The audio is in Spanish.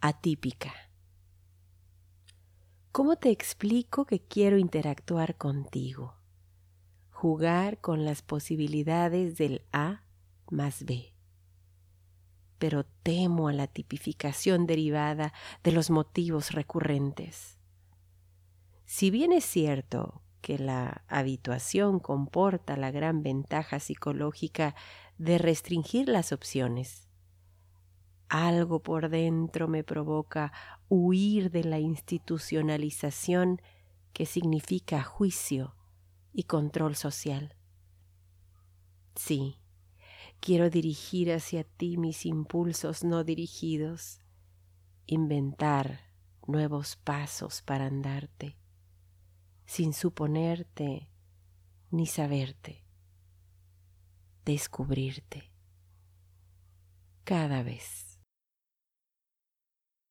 atípica. ¿Cómo te explico que quiero interactuar contigo? Jugar con las posibilidades del A más B. Pero temo a la tipificación derivada de los motivos recurrentes. Si bien es cierto que la habituación comporta la gran ventaja psicológica de restringir las opciones, algo por dentro me provoca huir de la institucionalización que significa juicio y control social. Sí, quiero dirigir hacia ti mis impulsos no dirigidos, inventar nuevos pasos para andarte, sin suponerte ni saberte, descubrirte cada vez.